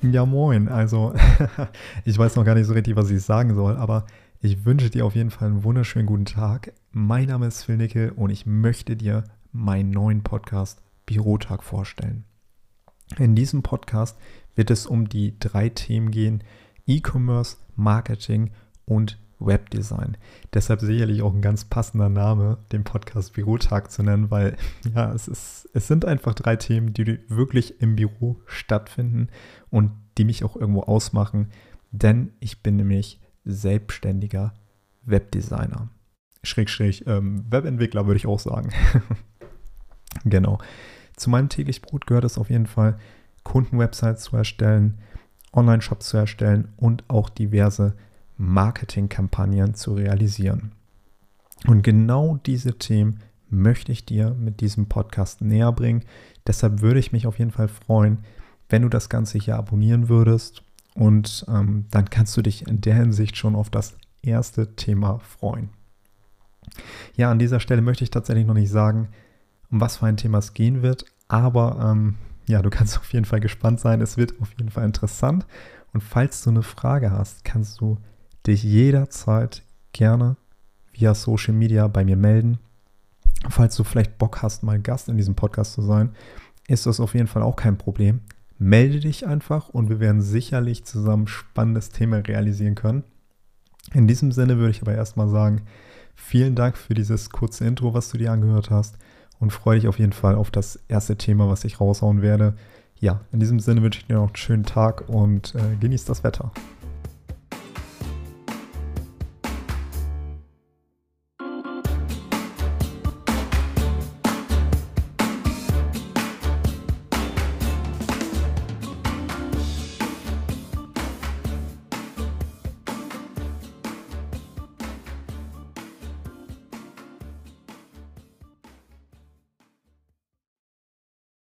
Ja, moin. Also, ich weiß noch gar nicht so richtig, was ich sagen soll, aber ich wünsche dir auf jeden Fall einen wunderschönen guten Tag. Mein Name ist Phil Nickel und ich möchte dir meinen neuen Podcast Bürotag vorstellen. In diesem Podcast wird es um die drei Themen gehen: E-Commerce, Marketing und Webdesign. Deshalb sicherlich auch ein ganz passender Name, den Podcast Bürotag zu nennen, weil ja, es, ist, es sind einfach drei Themen, die wirklich im Büro stattfinden und die mich auch irgendwo ausmachen, denn ich bin nämlich selbstständiger Webdesigner. Schräg, ähm, Webentwickler würde ich auch sagen. genau. Zu meinem täglich Brot gehört es auf jeden Fall, Kundenwebsites zu erstellen, Online-Shops zu erstellen und auch diverse Marketingkampagnen zu realisieren. Und genau diese Themen möchte ich dir mit diesem Podcast näher bringen. Deshalb würde ich mich auf jeden Fall freuen, wenn du das Ganze hier abonnieren würdest. Und ähm, dann kannst du dich in der Hinsicht schon auf das erste Thema freuen. Ja, an dieser Stelle möchte ich tatsächlich noch nicht sagen, um was für ein Thema es gehen wird. Aber ähm, ja, du kannst auf jeden Fall gespannt sein. Es wird auf jeden Fall interessant. Und falls du eine Frage hast, kannst du dich jederzeit gerne via Social Media bei mir melden. Falls du vielleicht Bock hast, mal Gast in diesem Podcast zu sein, ist das auf jeden Fall auch kein Problem. Melde dich einfach und wir werden sicherlich zusammen spannendes Thema realisieren können. In diesem Sinne würde ich aber erstmal sagen, vielen Dank für dieses kurze Intro, was du dir angehört hast und freue dich auf jeden Fall auf das erste Thema, was ich raushauen werde. Ja, in diesem Sinne wünsche ich dir noch einen schönen Tag und äh, genieß das Wetter.